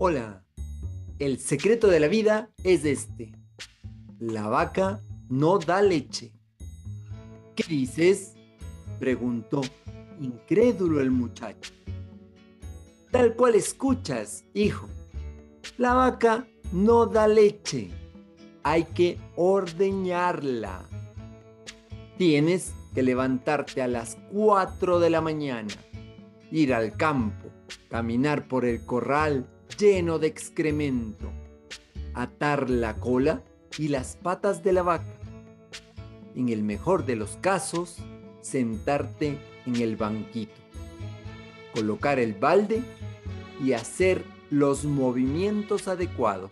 Hola, el secreto de la vida es este. La vaca no da leche. ¿Qué dices? preguntó incrédulo el muchacho. Tal cual escuchas, hijo. La vaca no da leche. Hay que ordeñarla. Tienes que levantarte a las 4 de la mañana, ir al campo, caminar por el corral lleno de excremento, atar la cola y las patas de la vaca. En el mejor de los casos, sentarte en el banquito, colocar el balde y hacer los movimientos adecuados.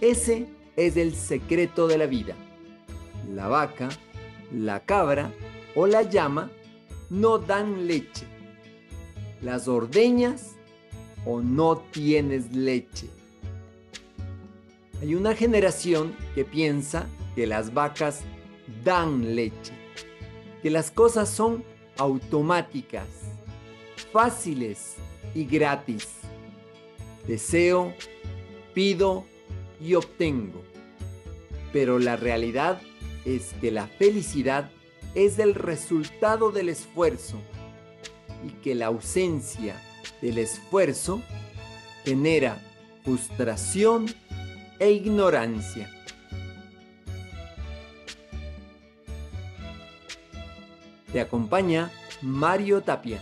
Ese es el secreto de la vida. La vaca, la cabra o la llama no dan leche. Las ordeñas o no tienes leche. Hay una generación que piensa que las vacas dan leche, que las cosas son automáticas, fáciles y gratis. Deseo, pido y obtengo. Pero la realidad es que la felicidad es el resultado del esfuerzo y que la ausencia del esfuerzo genera frustración e ignorancia. Te acompaña Mario Tapia.